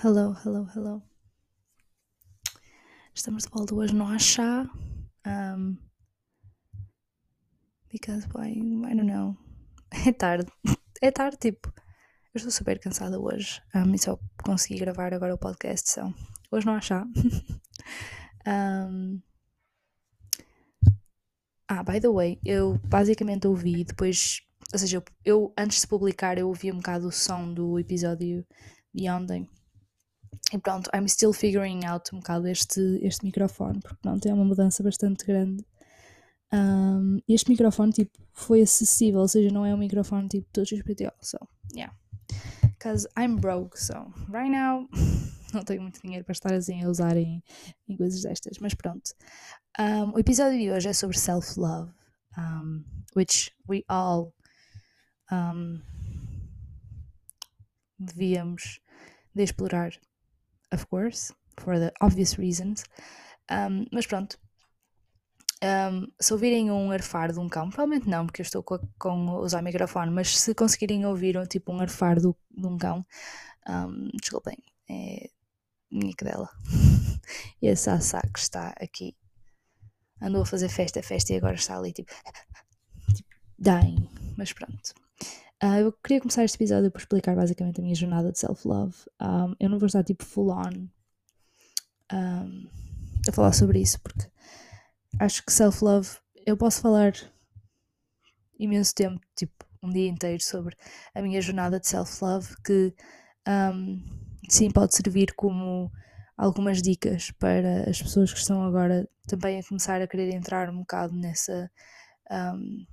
Hello, hello, hello. Estamos de volta hoje no há chá. Um, because why? I don't know. É tarde. É tarde, tipo. Eu estou super cansada hoje. Um, e só consegui gravar agora o podcast. So, hoje não há chá. um, ah, by the way, eu basicamente ouvi depois. Ou seja, eu, eu antes de publicar, eu ouvi um bocado o som do episódio de ontem. E pronto, I'm still figuring out um bocado este, este microfone, porque pronto, é uma mudança bastante grande. Um, este microfone tipo, foi acessível, ou seja, não é um microfone tipo todo XPTO. So, yeah. Because I'm broke, so right now não tenho muito dinheiro para estar assim a usar em, em coisas destas, mas pronto. Um, o episódio de hoje é sobre self-love, um, which we all devíamos de explorar, of course, for the obvious reasons. Um, mas pronto. Um, se ouvirem um arfar de um cão, provavelmente não, porque eu estou com, com usar microfone, mas se conseguirem ouvir um, tipo um arfar do, de um cão, um, desculpem, é minha cadela. e a Sassá que está aqui andou a fazer festa, festa e agora está ali tipo, tipo dying, mas pronto. Uh, eu queria começar este episódio por explicar basicamente a minha jornada de self-love. Um, eu não vou estar tipo full on um, a falar sobre isso porque acho que self-love eu posso falar imenso tempo, tipo um dia inteiro, sobre a minha jornada de self-love que um, sim pode servir como algumas dicas para as pessoas que estão agora também a começar a querer entrar um bocado nessa um,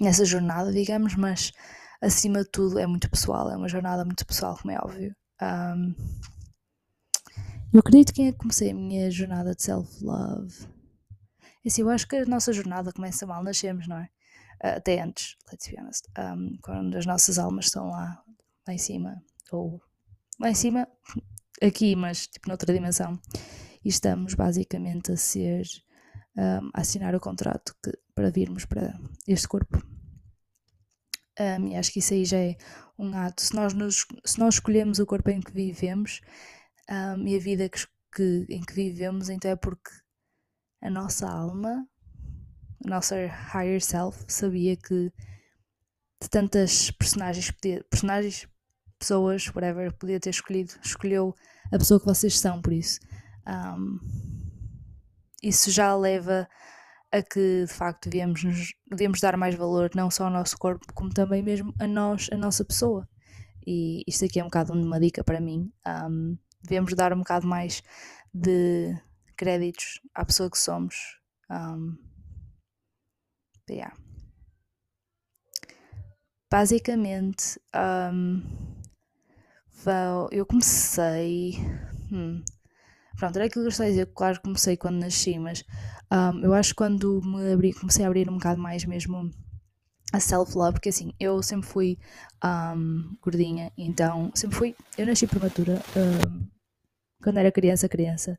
nessa jornada, digamos, mas acima de tudo é muito pessoal, é uma jornada muito pessoal, como é óbvio. Um, eu acredito que é comecei a minha jornada de self-love. É assim, eu acho que a nossa jornada começa mal, nascemos, não é? Uh, até antes, let's be honest. Um, quando as nossas almas estão lá, lá em cima, ou lá em cima, aqui, mas tipo noutra dimensão, e estamos basicamente a ser um, a assinar o contrato que, para virmos para este corpo. Um, e acho que isso aí já é um ato. Se nós, nos, se nós escolhemos o corpo em que vivemos um, e a vida que, que, em que vivemos, então é porque a nossa alma, a nossa higher self, sabia que de tantas personagens, podia, personagens, pessoas, whatever, podia ter escolhido, escolheu a pessoa que vocês são, por isso. Um, isso já leva a que de facto devemos, nos, devemos dar mais valor não só ao nosso corpo, como também mesmo a nós, a nossa pessoa. E isto aqui é um bocado uma dica para mim. Um, devemos dar um bocado mais de créditos à pessoa que somos. Um, yeah. Basicamente, um, eu comecei. Hum, Pronto, era aquilo que eu estava a dizer, claro que comecei quando nasci, mas um, eu acho que quando me abri, comecei a abrir um bocado mais mesmo a self-love, porque assim, eu sempre fui um, gordinha, então sempre fui, eu nasci prematura, um, quando era criança, criança,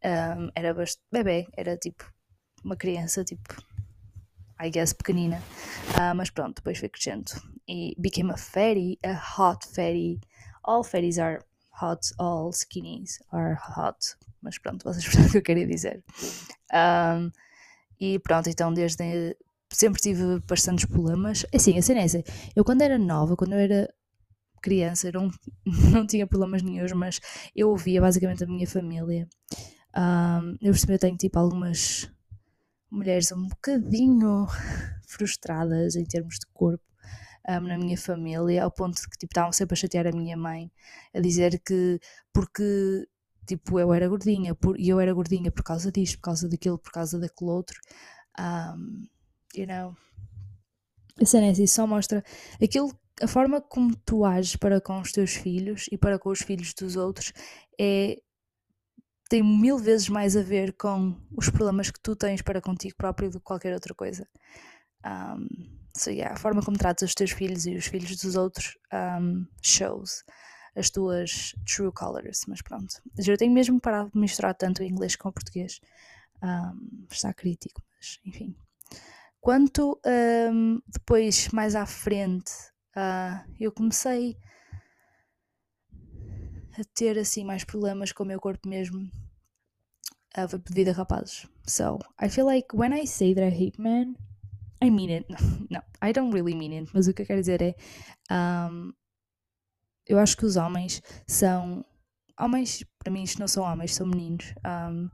era bastante, bebê, era tipo uma criança, tipo, I guess, pequenina, uh, mas pronto, depois foi crescendo e became a fatty, a hot fatty, all fatties are hot, all skinnies are hot. Mas pronto, vocês percebem o que eu queria dizer. Um, e pronto, então desde sempre tive bastantes problemas. Assim, a cena é essa. Eu quando era nova, quando eu era criança, não, não tinha problemas nenhums, mas eu ouvia basicamente a minha família. Um, eu percebi, eu tenho tipo algumas mulheres um bocadinho frustradas em termos de corpo um, na minha família, ao ponto de que tipo, estavam sempre a chatear a minha mãe, a dizer que porque tipo, eu era gordinha, por, e eu era gordinha por causa disto, por causa daquilo, por causa daquele outro. Um, you know. A cena é assim, só mostra aquilo, a forma como tu ages para com os teus filhos e para com os filhos dos outros é tem mil vezes mais a ver com os problemas que tu tens para contigo próprio do que qualquer outra coisa. Um, so yeah, a forma como tratas os teus filhos e os filhos dos outros um, shows as tuas true colors, mas pronto. Eu tenho mesmo parado de misturar tanto o inglês com o português. Um, está crítico, mas enfim. Quanto um, depois, mais à frente, uh, eu comecei a ter assim mais problemas com o meu corpo mesmo uh, foi devido a rapazes. So, I feel like when I say that I hate men, I mean it. No, I don't really mean it. Mas o que eu quero dizer é. Um, eu acho que os homens são. Homens, para mim, isto não são homens, são meninos. Um,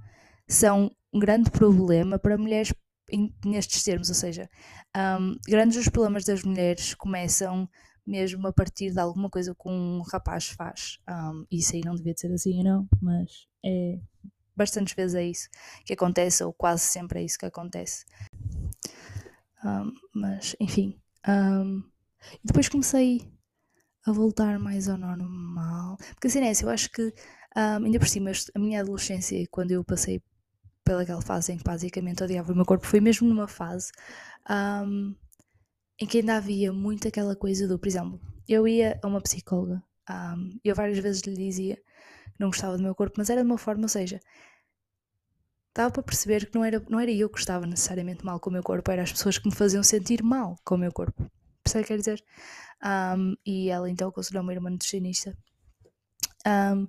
são um grande problema para mulheres em, nestes termos. Ou seja, um, grandes os problemas das mulheres começam mesmo a partir de alguma coisa que um rapaz faz. Isso aí não devia ser assim, não, mas é bastantes vezes é isso que acontece, ou quase sempre é isso que acontece. Um, mas, enfim. Um, depois comecei a voltar mais ao normal. Porque assim é, eu acho que, um, ainda por cima, a minha adolescência, quando eu passei pelaquela fase em que basicamente odiava o meu corpo, foi mesmo numa fase um, em que ainda havia muito aquela coisa do, por exemplo, eu ia a uma psicóloga um, eu várias vezes lhe dizia que não gostava do meu corpo, mas era de uma forma, ou seja, dava para perceber que não era, não era eu que estava necessariamente mal com o meu corpo, eram as pessoas que me faziam sentir mal com o meu corpo. Percebe o que quer dizer? Um, e ela então aconselhou uma irmã nutricionista. Um,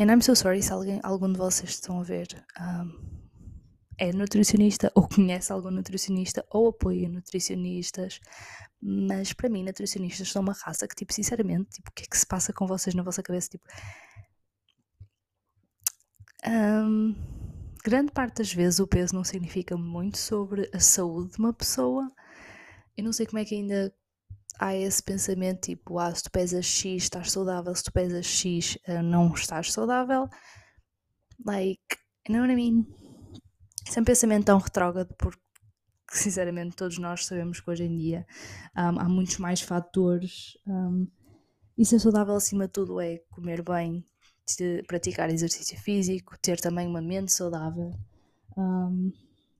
and I'm so sorry se alguém, algum de vocês estão a ver um, é nutricionista ou conhece algum nutricionista ou apoia nutricionistas, mas para mim nutricionistas são uma raça que, tipo, sinceramente, tipo, o que é que se passa com vocês na vossa cabeça? Tipo, um, grande parte das vezes o peso não significa muito sobre a saúde de uma pessoa. Eu não sei como é que ainda há esse pensamento tipo, ah, se tu pesas X estás saudável, se tu pesas X eh, não estás saudável. Like, you know what I mean? Isso é um pensamento tão retrógrado porque sinceramente todos nós sabemos que hoje em dia um, há muitos mais fatores um, e ser saudável acima de tudo é comer bem, de praticar exercício físico, ter também uma mente saudável, um,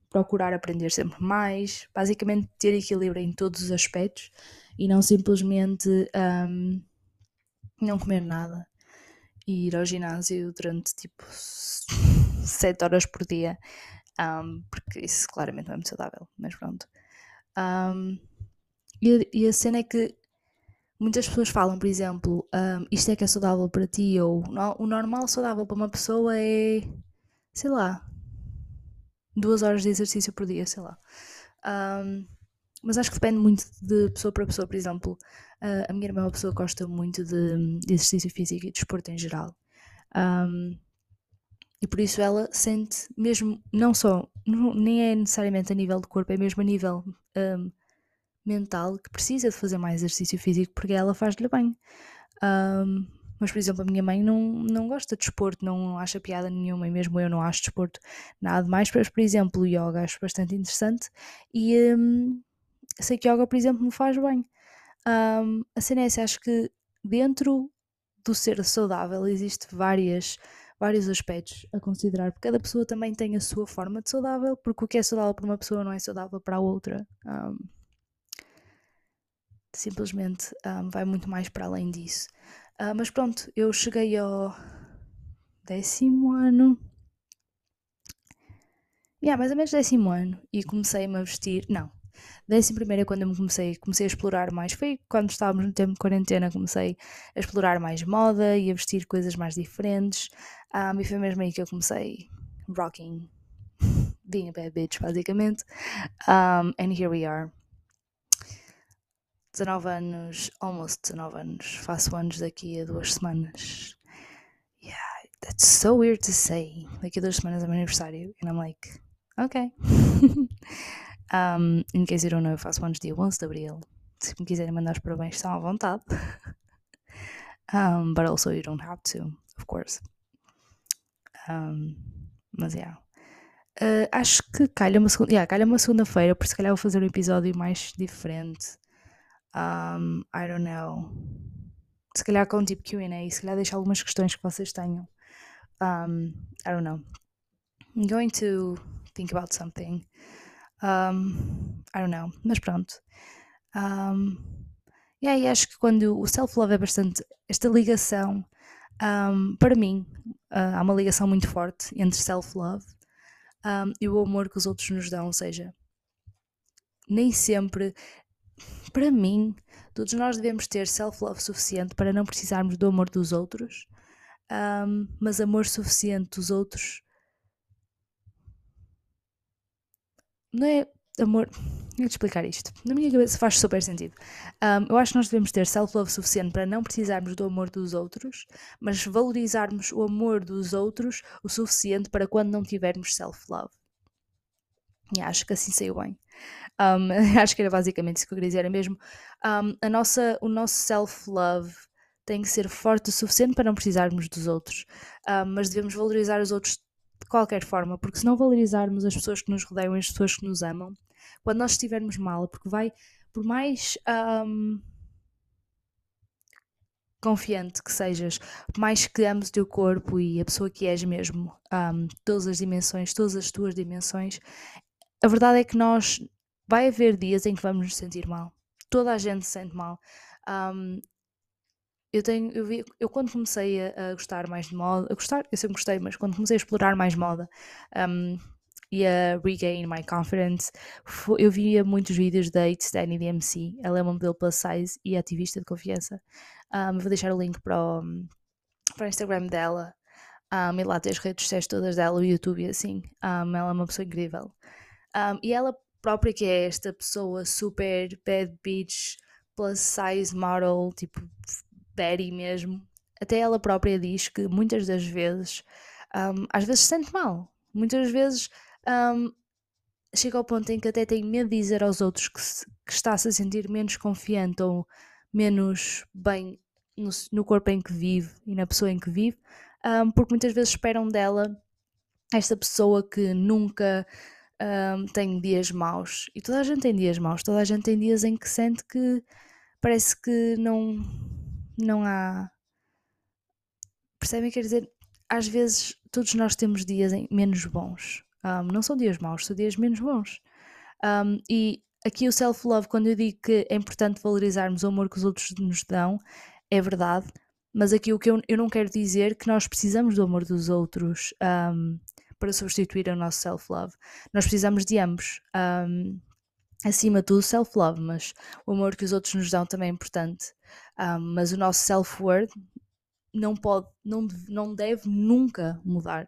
procurar aprender sempre mais, basicamente ter equilíbrio em todos os aspectos e não simplesmente um, não comer nada e ir ao ginásio durante tipo 7 horas por dia, um, porque isso claramente não é muito saudável, mas pronto. Um, e, e, a cena é que muitas pessoas falam, por exemplo, um, isto é que é saudável para ti, ou o normal saudável para uma pessoa é, sei lá, duas horas de exercício por dia, sei lá. Um, mas acho que depende muito de pessoa para pessoa, por exemplo, uh, a minha irmã é uma pessoa que gosta muito de, de exercício físico e de esporte em geral. Um, e por isso ela sente mesmo, não só, não, nem é necessariamente a nível de corpo, é mesmo a nível um, mental que precisa de fazer mais exercício físico porque ela faz-lhe bem. Um, mas, por exemplo, a minha mãe não, não gosta de desporto, não acha piada nenhuma, e mesmo eu não acho desporto nada mais. Mas, por exemplo, o yoga acho bastante interessante e um, sei que yoga, por exemplo, me faz bem. Um, a cena é acho que dentro do ser saudável existe várias vários aspectos a considerar, porque cada pessoa também tem a sua forma de saudável, porque o que é saudável para uma pessoa não é saudável para a outra. Um, simplesmente um, vai muito mais para além disso. Uh, mas pronto, eu cheguei ao décimo ano. Yeah, mais ou menos décimo ano e comecei-me a vestir. Não, décimo primeiro é quando eu me comecei, comecei a explorar mais. Foi quando estávamos no tempo de quarentena, comecei a explorar mais moda e a vestir coisas mais diferentes. Um, e foi mesmo aí que eu comecei rocking, being a bad bitch, basicamente. Um, and here we are. 19 anos, almost 19 anos, faço anos daqui a duas semanas. Yeah, that's so weird to say. Daqui a duas semanas é meu aniversário. And I'm like, ok. um, in case you don't know, eu faço anos dia 11 de Abril. Se me quiserem mandar os parabéns, estão à vontade. um, but also you don't have to, of course. Um, mas, yeah. Uh, acho que calha uma segunda, yeah, calha uma segunda-feira, por se calhar vou fazer um episódio mais diferente. Um, I don't know. Se calhar com tipo QA, se calhar deixar algumas questões que vocês tenham. Um, I don't know. I'm going to think about something. Um, I don't know. Mas pronto. Um, e aí acho que quando o self-love é bastante. Esta ligação, para mim, uh, há uma ligação muito forte entre self-love e o amor que os outros nos dão. Ou seja, nem sempre para mim, Todos nós devemos ter self-love suficiente para não precisarmos do amor dos outros, um, mas amor suficiente dos outros não é amor. Vou te explicar isto. Na minha cabeça faz super sentido. Um, eu acho que nós devemos ter self-love suficiente para não precisarmos do amor dos outros, mas valorizarmos o amor dos outros o suficiente para quando não tivermos self-love. E acho que assim saiu bem. Um, acho que era basicamente isso que eu queria dizer. Era mesmo um, a nossa, o nosso self-love tem que ser forte o suficiente para não precisarmos dos outros, mas devemos valorizar os outros de qualquer forma, porque se não valorizarmos as pessoas que nos rodeiam e as pessoas que nos amam, quando nós estivermos mal, porque vai, por mais um, confiante que sejas, por mais que ames o teu corpo e a pessoa que és mesmo, um, todas as dimensões, todas as tuas dimensões, a verdade é que nós vai haver dias em que vamos nos sentir mal. Toda a gente se sente mal. Um, eu tenho, eu, vi, eu quando comecei a, a, gostar mais de moda, a gostar, eu sempre gostei, mas quando comecei a explorar mais moda um, e a regain my confidence, eu via muitos vídeos da It's Danny DMC, ela é uma modelo plus size e ativista de confiança. Um, vou deixar o link para o, para o Instagram dela um, e lá tem as redes sociais todas dela, o YouTube e assim. Um, ela é uma pessoa incrível. Um, e ela própria que é esta pessoa super bad bitch, plus size model, tipo Betty mesmo, até ela própria diz que muitas das vezes, um, às vezes se sente mal, muitas vezes um, chega ao ponto em que até tem medo de dizer aos outros que, se, que está-se a sentir menos confiante ou menos bem no, no, corpo em que vive e na pessoa em que vive, um, porque muitas vezes esperam dela esta pessoa que nunca um, tem dias maus. E toda a gente tem dias maus, toda a gente tem dias em que sente que parece que não não há. Percebem? Quer dizer, às vezes todos nós temos dias menos bons. Um, não são dias maus, são dias menos bons. Um, e aqui o self-love, quando eu digo que é importante valorizarmos o amor que os outros nos dão, é verdade. Mas aqui o que eu, eu não quero dizer que nós precisamos do amor dos outros um, para substituir o nosso self-love. Nós precisamos de ambos. Um, acima de tudo, self-love, mas o amor que os outros nos dão também é importante. Um, mas o nosso self-worth não pode, não, não deve nunca mudar.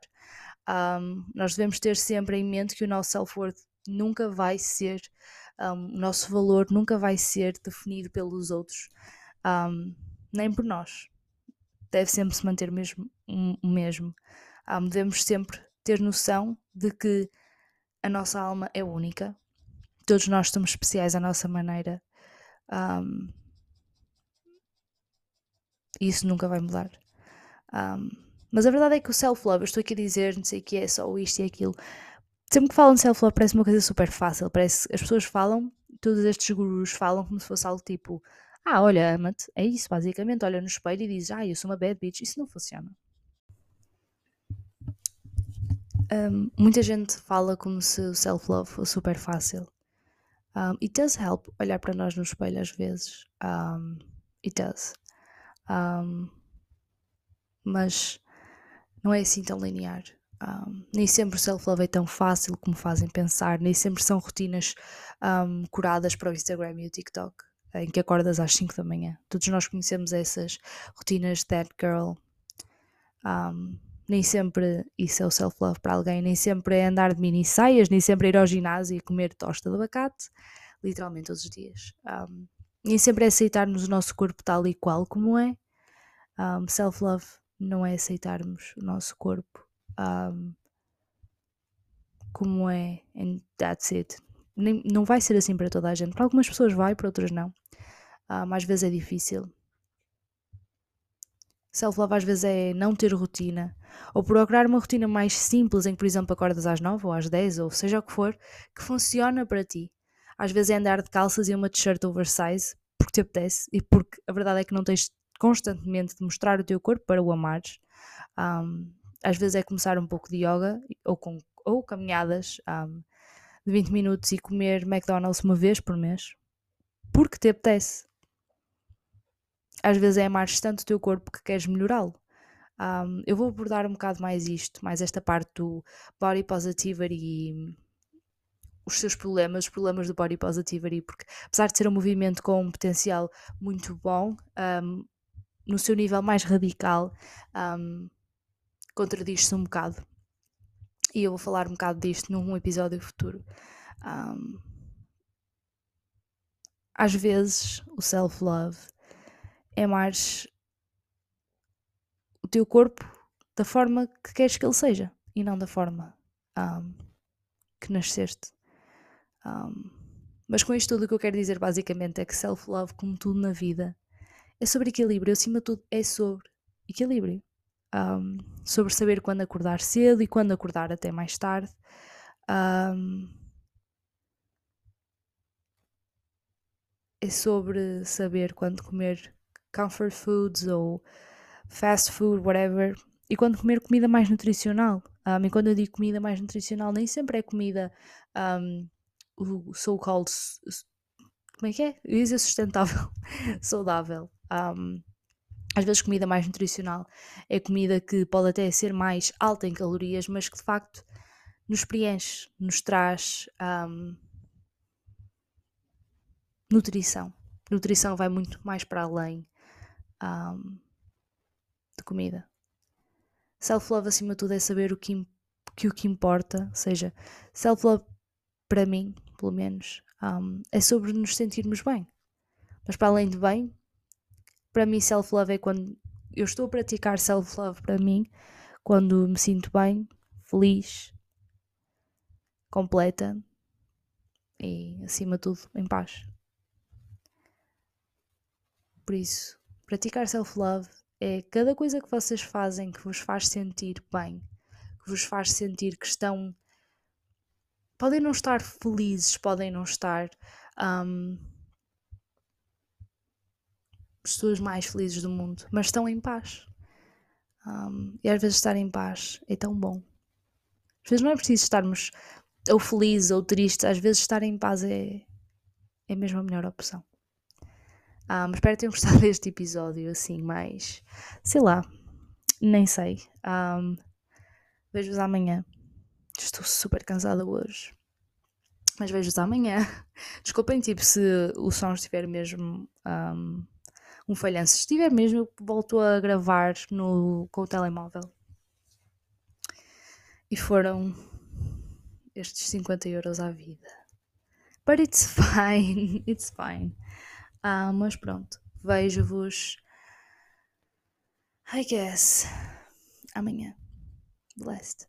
Um, nós devemos ter sempre em mente que o nosso self-worth nunca vai ser, um, o nosso valor nunca vai ser definido pelos outros, nem por nós. Deve sempre se manter mesmo, o mesmo. devemos sempre ter noção de que a nossa alma é única, todos nós somos especiais à nossa maneira. Um, isso nunca vai mudar. Um, mas a verdade é que o self-love, eu estou aqui a dizer, não sei o que é, só isto e aquilo. Sempre que falam de self-love parece uma coisa super fácil. Parece as pessoas falam, todos estes gurus falam como se fosse algo tipo: Ah, olha, ama-te. É isso, basicamente. Olha no espelho e diz: Ah, eu sou uma bad bitch. Isso não funciona. Um, muita gente fala como se o self-love fosse super fácil. Um, it does help olhar para nós no espelho às vezes. Um, it does. Um, mas não é assim tão linear. Nem sempre o self-love é tão fácil como fazem pensar, nem sempre são rotinas curadas para o Instagram e o TikTok, em que acordas às 5 da manhã. Todos nós conhecemos essas rotinas that girl. Um, nem sempre isso é o self-love para alguém, nem sempre é andar de mini saias, nem sempre é ir ao ginásio e comer tosta de abacate, literalmente todos os dias. Um, nem sempre é aceitarmos o nosso corpo tal e qual como é. Um, self-love não é aceitarmos o nosso corpo um, como é, and that's it. Nem, não vai ser assim para toda a gente. Para algumas pessoas vai, para outras não. Um, às vezes é difícil. Self-love às vezes é não ter rotina, ou procurar uma rotina mais simples em que, por exemplo, acordas às 9 ou às 10 ou seja o que for, que funciona para ti. Às vezes é andar de calças e uma t-shirt oversize porque te apetece e porque a verdade é que não tens constantemente de mostrar o teu corpo para o amares. Um, às vezes é começar um pouco de yoga ou, com, ou caminhadas um, de 20 minutos e comer McDonald's uma vez por mês porque te apetece às vezes é amares tanto o teu corpo que queres melhorá-lo. Um, eu vou abordar um bocado mais isto, mais esta parte do body positivity e os seus problemas, os problemas do body positivity, porque apesar de ser um movimento com um potencial muito bom, um, no seu nível mais radical, um, contradiz-se um bocado. E eu vou falar um bocado disto num episódio futuro. Um, às vezes, o self-love é mais o teu corpo da forma que queres que ele seja e não da forma um, que nasceste. Um, mas com isto tudo o que eu quero dizer basicamente é que self-love, como tudo na vida, é sobre equilíbrio. Acima de tudo, é sobre equilíbrio. Um, sobre saber quando acordar cedo e quando acordar até mais tarde. É sobre saber quando comer comfort foods ou fast food, whatever, e quando comer comida mais nutricional. Um, e quando eu digo comida mais nutricional, nem sempre é comida um, o so-called. Como é que é? Eu ia dizer sustentável, saudável. Um, às vezes, comida mais nutricional é comida que pode até ser mais alta em calorias, mas que de facto nos preenche, nos traz um, nutrição. Nutrição vai muito mais para além um, de comida. Self-love, acima de tudo, é saber o que, que o que importa. Ou seja, self-love, para mim, pelo menos, um, é sobre nos sentirmos bem. Mas para além de bem, para mim, self-love é quando eu estou a praticar self-love para mim, quando me sinto bem, feliz, completa e, acima de tudo, em paz. Por isso, praticar self-love é cada coisa que vocês fazem que vos faz sentir bem, que vos faz sentir que estão. Podem não estar felizes, podem não estar. Um, pessoas mais felizes do mundo, mas estão em paz. Um, e às vezes estar em paz é tão bom. Às vezes não é preciso estarmos ou felizes ou tristes, às vezes estar em paz é, é mesmo a melhor opção. Um, espero que tenham gostado deste episódio, assim, mais. sei lá, nem sei. Um, Vejo-vos amanhã. Estou super cansada hoje. Mas vejo-vos amanhã. Desculpem, tipo, se o som estiver mesmo um, um falhanço. Se estiver mesmo, eu volto a gravar no, com o telemóvel. E foram estes 50 euros à vida. But it's fine, it's fine. Ah, mas pronto, vejo-vos. I guess amanhã. Blessed.